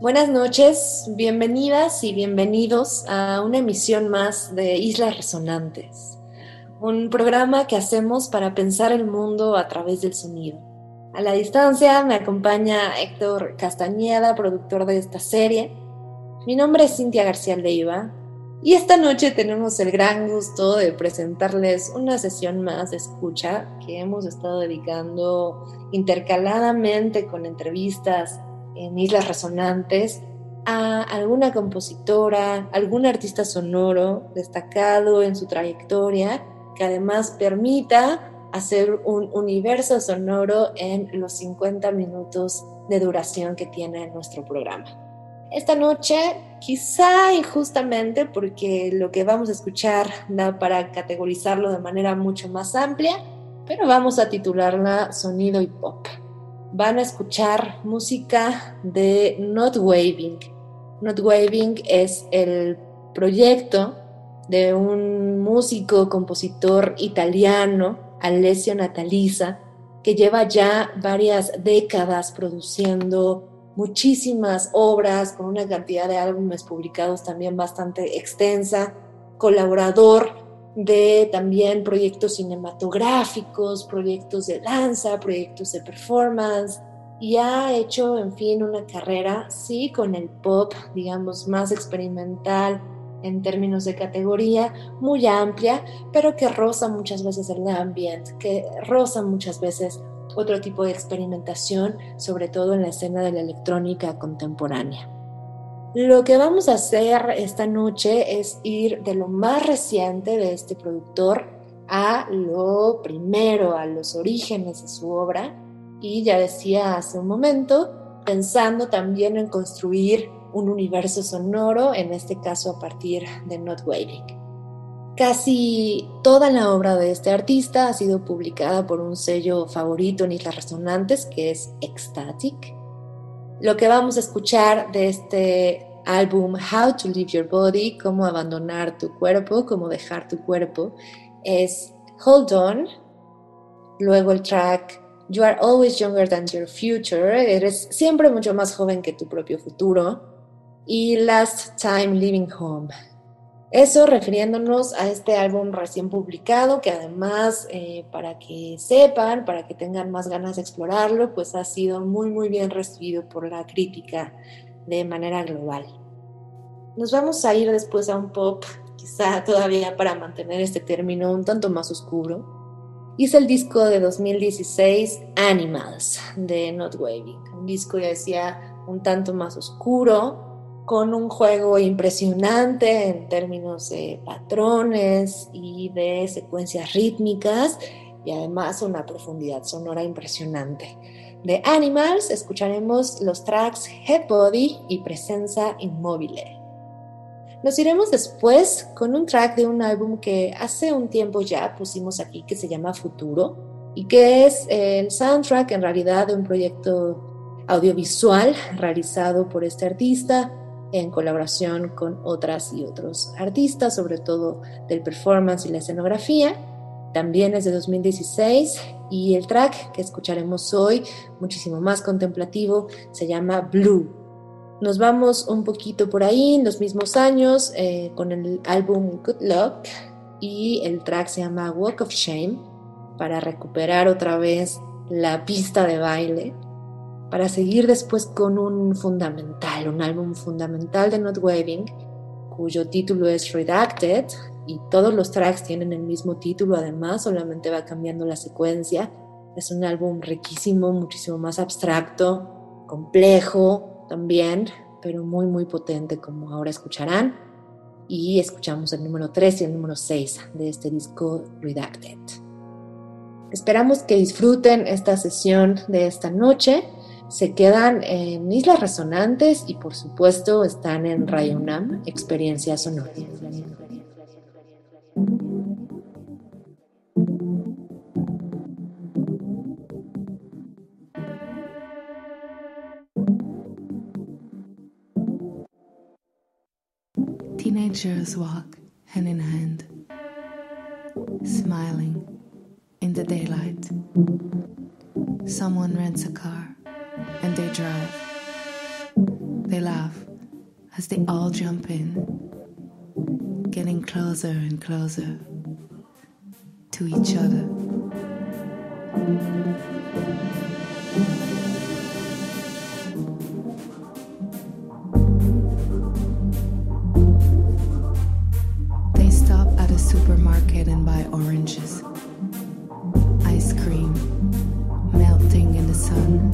Buenas noches, bienvenidas y bienvenidos a una emisión más de Islas Resonantes, un programa que hacemos para pensar el mundo a través del sonido. A la distancia me acompaña Héctor Castañeda, productor de esta serie. Mi nombre es Cintia García Leiva y esta noche tenemos el gran gusto de presentarles una sesión más de escucha que hemos estado dedicando intercaladamente con entrevistas en Islas Resonantes a alguna compositora, algún artista sonoro destacado en su trayectoria que además permita hacer un universo sonoro en los 50 minutos de duración que tiene nuestro programa. Esta noche, quizá injustamente, porque lo que vamos a escuchar da para categorizarlo de manera mucho más amplia, pero vamos a titularla Sonido y Pop. Van a escuchar música de Not Waving. Not Waving es el proyecto de un músico, compositor italiano Alessio Natalisa, que lleva ya varias décadas produciendo muchísimas obras con una cantidad de álbumes publicados también bastante extensa, colaborador de también proyectos cinematográficos, proyectos de danza, proyectos de performance, y ha hecho, en fin, una carrera, sí, con el pop, digamos, más experimental, en términos de categoría muy amplia, pero que roza muchas veces el ambient, que roza muchas veces otro tipo de experimentación, sobre todo en la escena de la electrónica contemporánea. Lo que vamos a hacer esta noche es ir de lo más reciente de este productor a lo primero, a los orígenes de su obra, y ya decía hace un momento, pensando también en construir un universo sonoro, en este caso a partir de Not Waiting. Casi toda la obra de este artista ha sido publicada por un sello favorito en Islas Resonantes, que es Ecstatic. Lo que vamos a escuchar de este álbum How to Leave Your Body, cómo abandonar tu cuerpo, cómo dejar tu cuerpo, es Hold On, luego el track You Are Always Younger Than Your Future, eres siempre mucho más joven que tu propio futuro, y Last Time Living Home. Eso refiriéndonos a este álbum recién publicado, que además, eh, para que sepan, para que tengan más ganas de explorarlo, pues ha sido muy, muy bien recibido por la crítica de manera global. Nos vamos a ir después a un pop, quizá todavía para mantener este término un tanto más oscuro. Y es el disco de 2016, Animals, de Not Waving. Un disco, ya decía, un tanto más oscuro, con un juego impresionante en términos de patrones y de secuencias rítmicas y además una profundidad sonora impresionante. De Animals escucharemos los tracks Head Body y Presenza Immobile. Nos iremos después con un track de un álbum que hace un tiempo ya pusimos aquí que se llama Futuro y que es el soundtrack en realidad de un proyecto audiovisual realizado por este artista en colaboración con otras y otros artistas, sobre todo del performance y la escenografía. También es de 2016 y el track que escucharemos hoy, muchísimo más contemplativo, se llama Blue. Nos vamos un poquito por ahí en los mismos años eh, con el álbum Good Luck y el track se llama Walk of Shame para recuperar otra vez la pista de baile para seguir después con un fundamental, un álbum fundamental de Not Waving, cuyo título es Redacted y todos los tracks tienen el mismo título, además solamente va cambiando la secuencia. Es un álbum riquísimo, muchísimo más abstracto, complejo también, pero muy muy potente como ahora escucharán. Y escuchamos el número 3 y el número 6 de este disco Redacted. Esperamos que disfruten esta sesión de esta noche. Se quedan en Islas Resonantes y por supuesto están en Rayonam, Experiencia Sonora. Teenagers walk hand in hand, smiling in the daylight. Someone rents a car and they drive. They laugh as they all jump in, getting closer and closer to each other. They stop at a supermarket and buy oranges, ice cream, melting in the sun,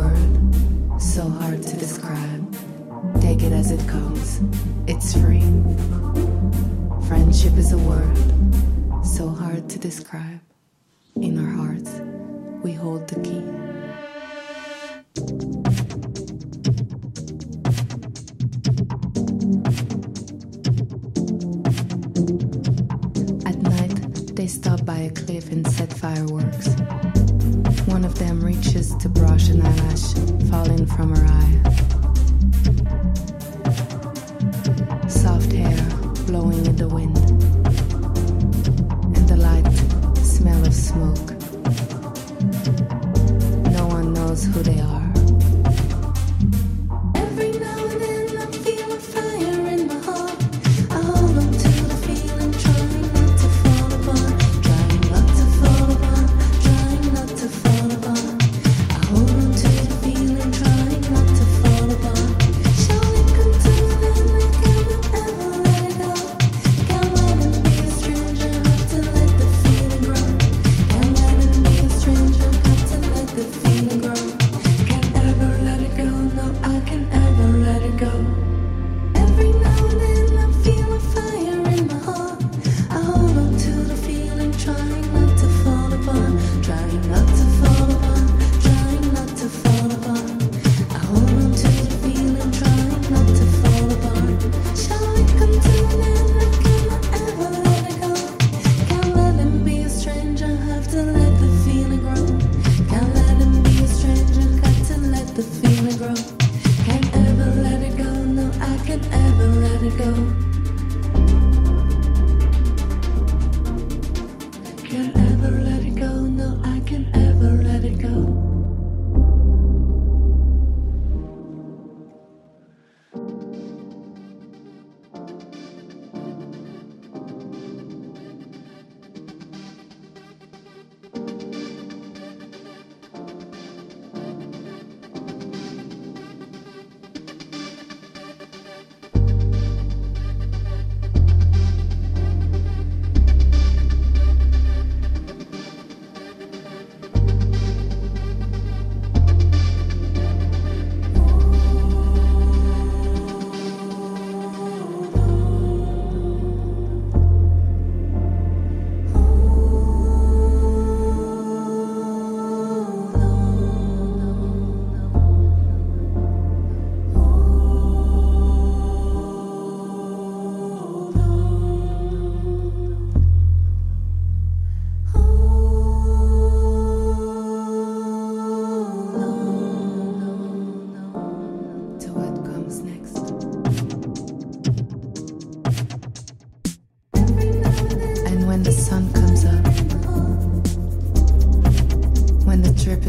word so hard to describe. Take it as it comes, it's free. Friendship is a word so hard to describe. In our hearts, we hold the key. At night, they stop by a cliff and set fireworks. One of them reaches to brush an eyelash falling from her eye. Soft hair blowing in the wind, and the light smell of smoke. No one knows who they are.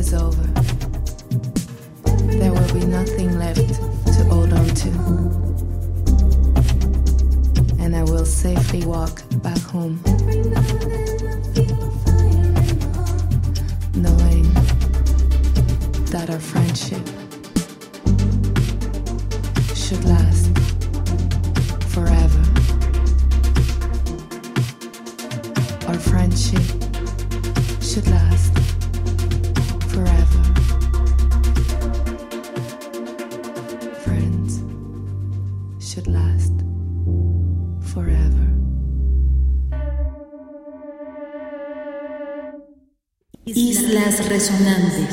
Is over, there will be nothing left to hold on to. And I will safely walk back home. Knowing that our friendship should last Islas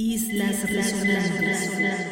Islas Resonantes.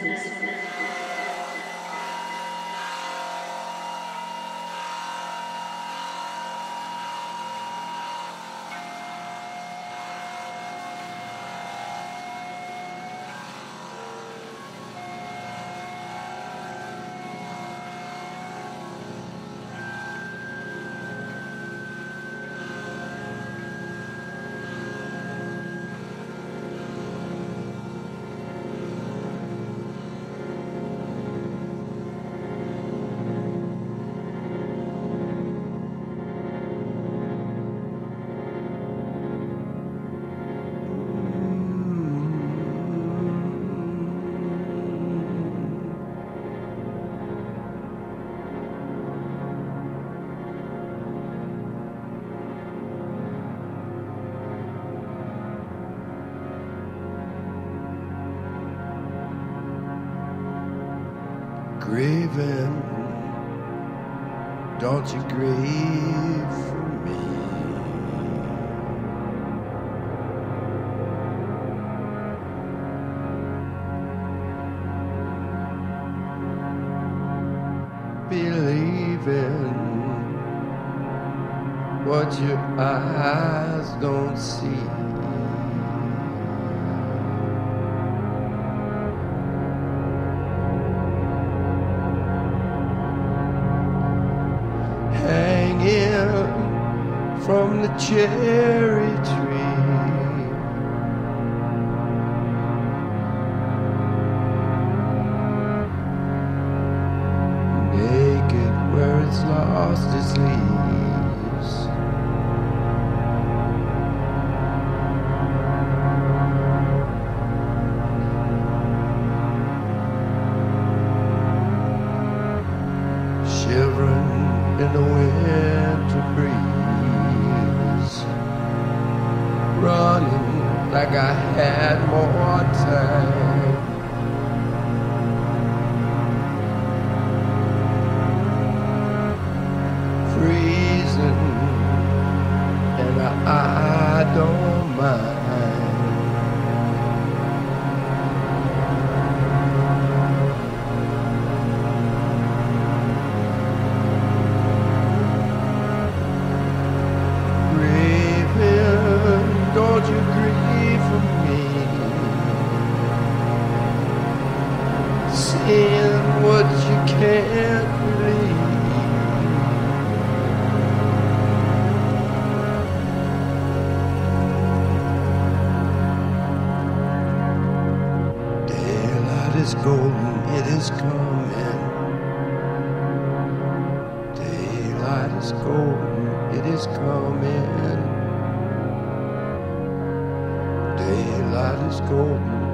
grieving. Don't you grieve for me. Believing what your eyes don't see. yeah.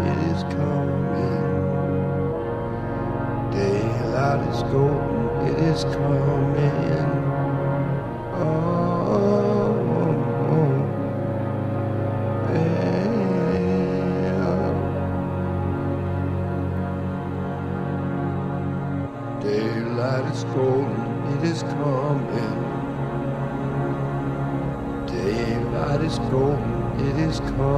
it is coming. Daylight is it is coming. Oh, oh, oh. Daylight is golden, it is coming. Daylight is golden, it is coming.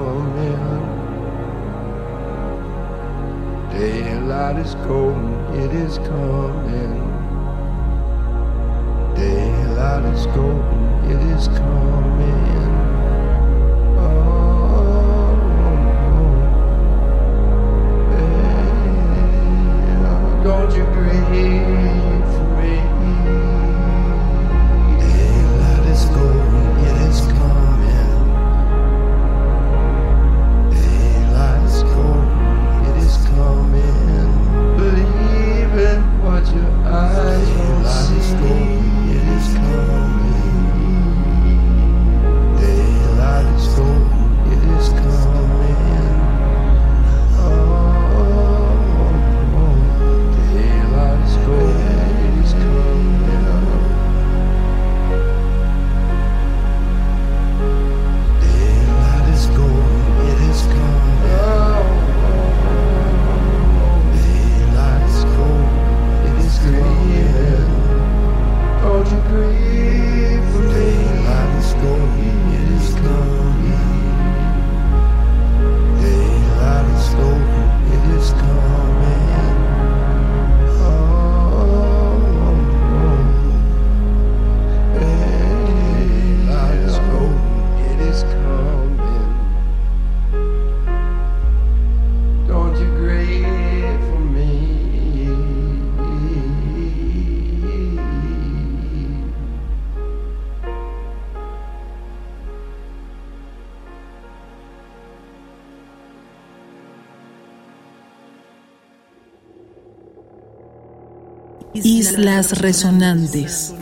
Daylight is cold, it is coming. Daylight is golden, it is coming. resonantes.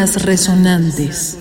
Resonantes.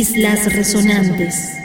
Islas Resonantes.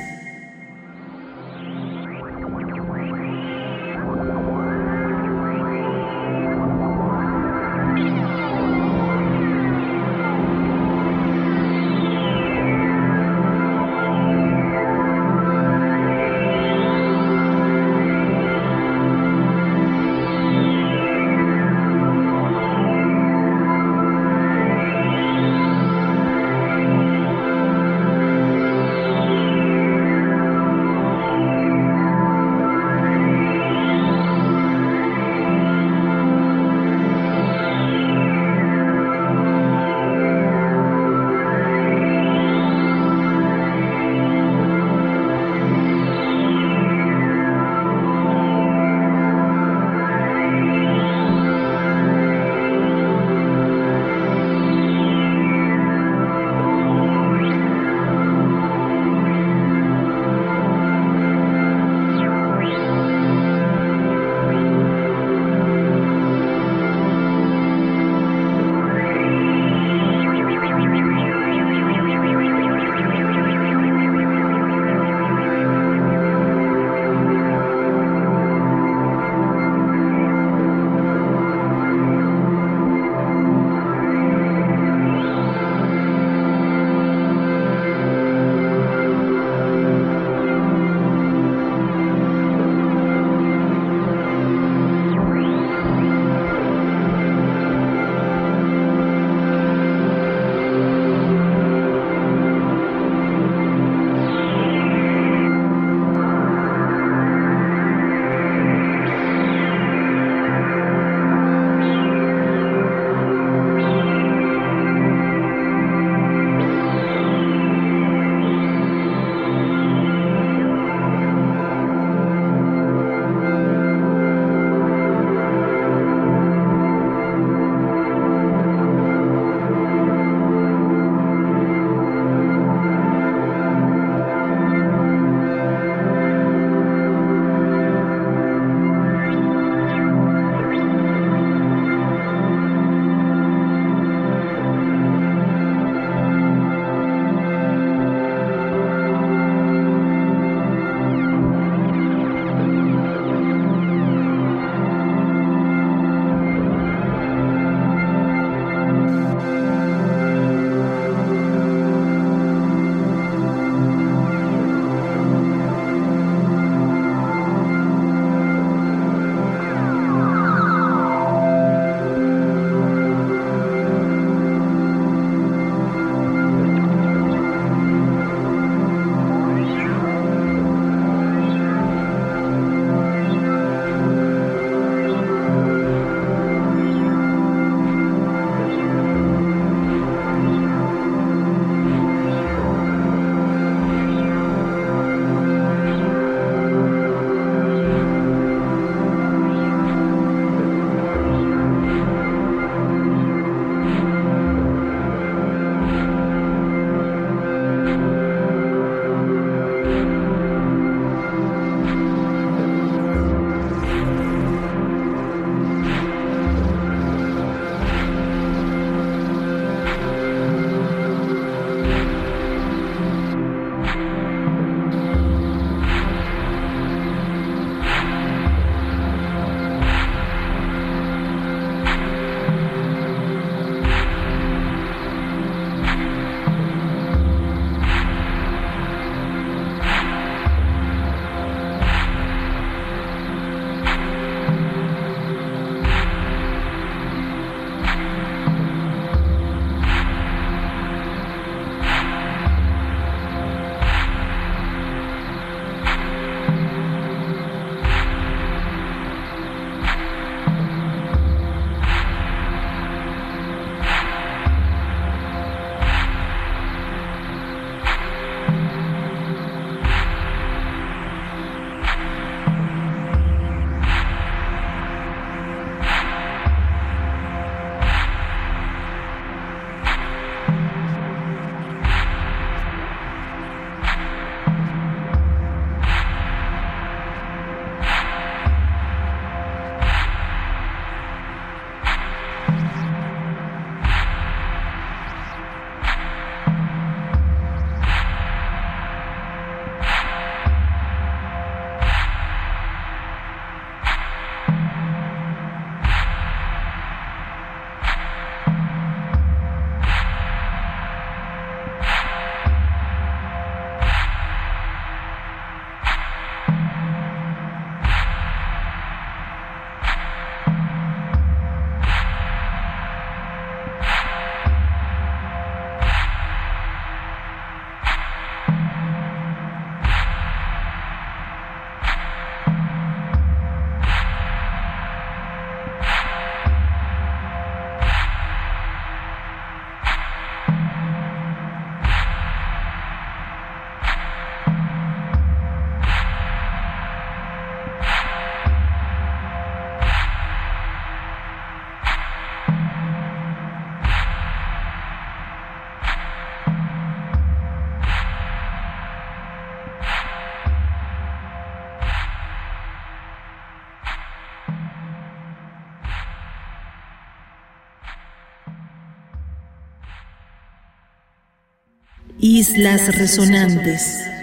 Islas Resonantes.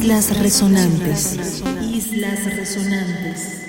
Islas Resonantes. Islas Resonantes.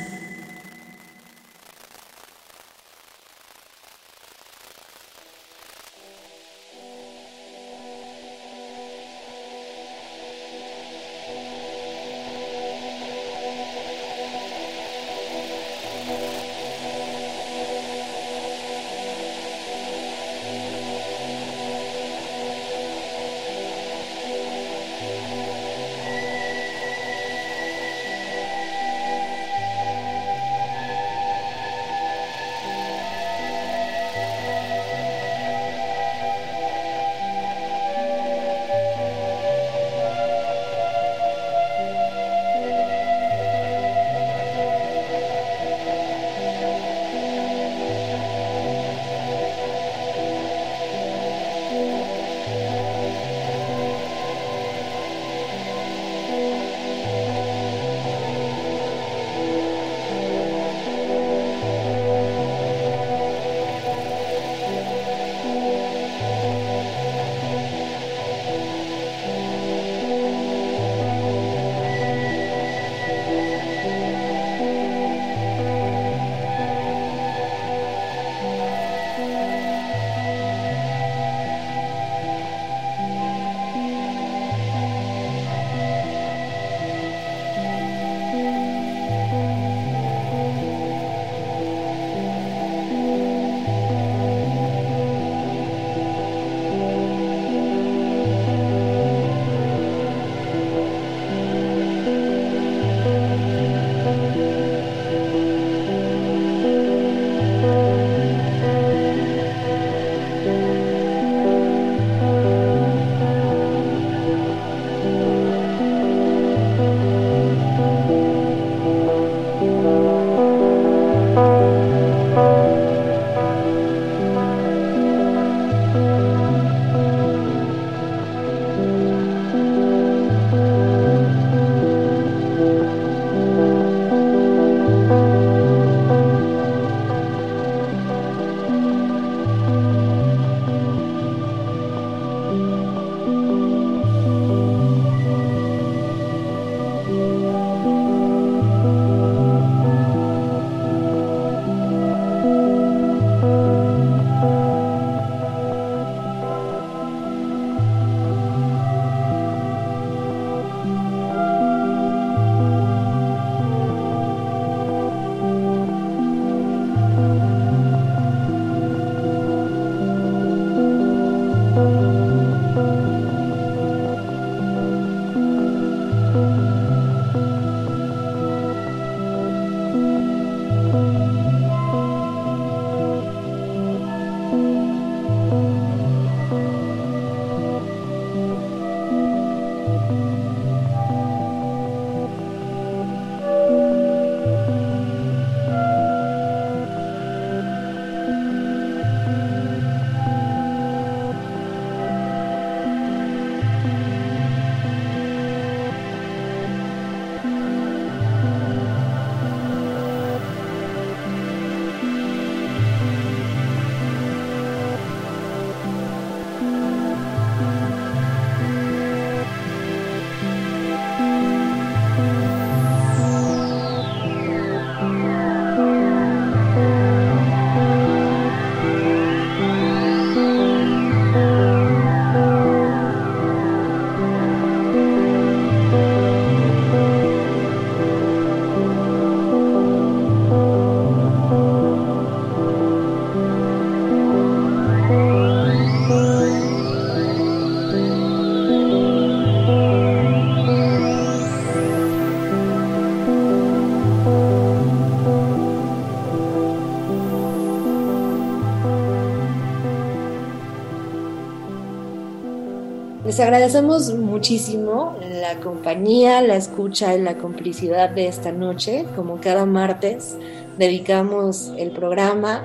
Les agradecemos muchísimo la compañía, la escucha y la complicidad de esta noche. Como cada martes, dedicamos el programa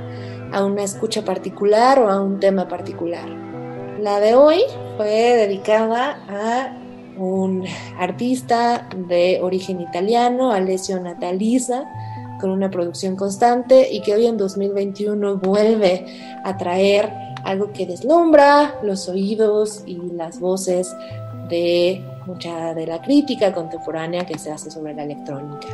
a una escucha particular o a un tema particular. La de hoy fue dedicada a un artista de origen italiano, Alessio Nataliza, con una producción constante y que hoy en 2021 vuelve a traer algo que deslumbra los oídos y las voces de mucha de la crítica contemporánea que se hace sobre la electrónica.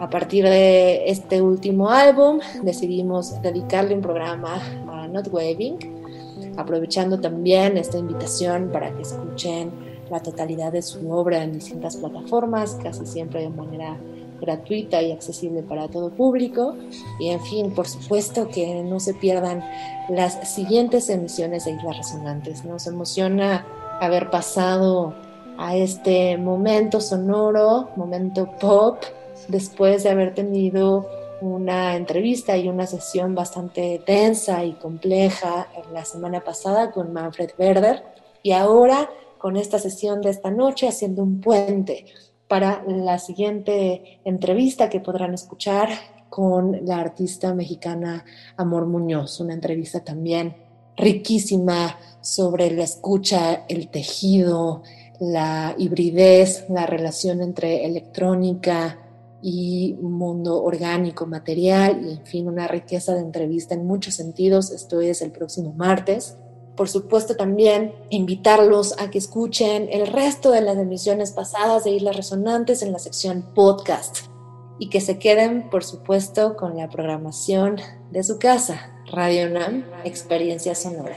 A partir de este último álbum decidimos dedicarle un programa a Not Waving, aprovechando también esta invitación para que escuchen la totalidad de su obra en distintas plataformas, casi siempre de manera gratuita y accesible para todo público. Y en fin, por supuesto que no se pierdan las siguientes emisiones de Islas Resonantes. Nos emociona haber pasado a este momento sonoro, momento pop, después de haber tenido una entrevista y una sesión bastante densa y compleja la semana pasada con Manfred Werder y ahora con esta sesión de esta noche haciendo un puente para la siguiente entrevista que podrán escuchar con la artista mexicana Amor Muñoz, una entrevista también riquísima sobre la escucha, el tejido, la hibridez, la relación entre electrónica y mundo orgánico, material, y en fin, una riqueza de entrevista en muchos sentidos. Esto es el próximo martes por supuesto también invitarlos a que escuchen el resto de las emisiones pasadas de Islas Resonantes en la sección podcast y que se queden, por supuesto, con la programación de su casa, Radio NAM, Experiencia Sonora.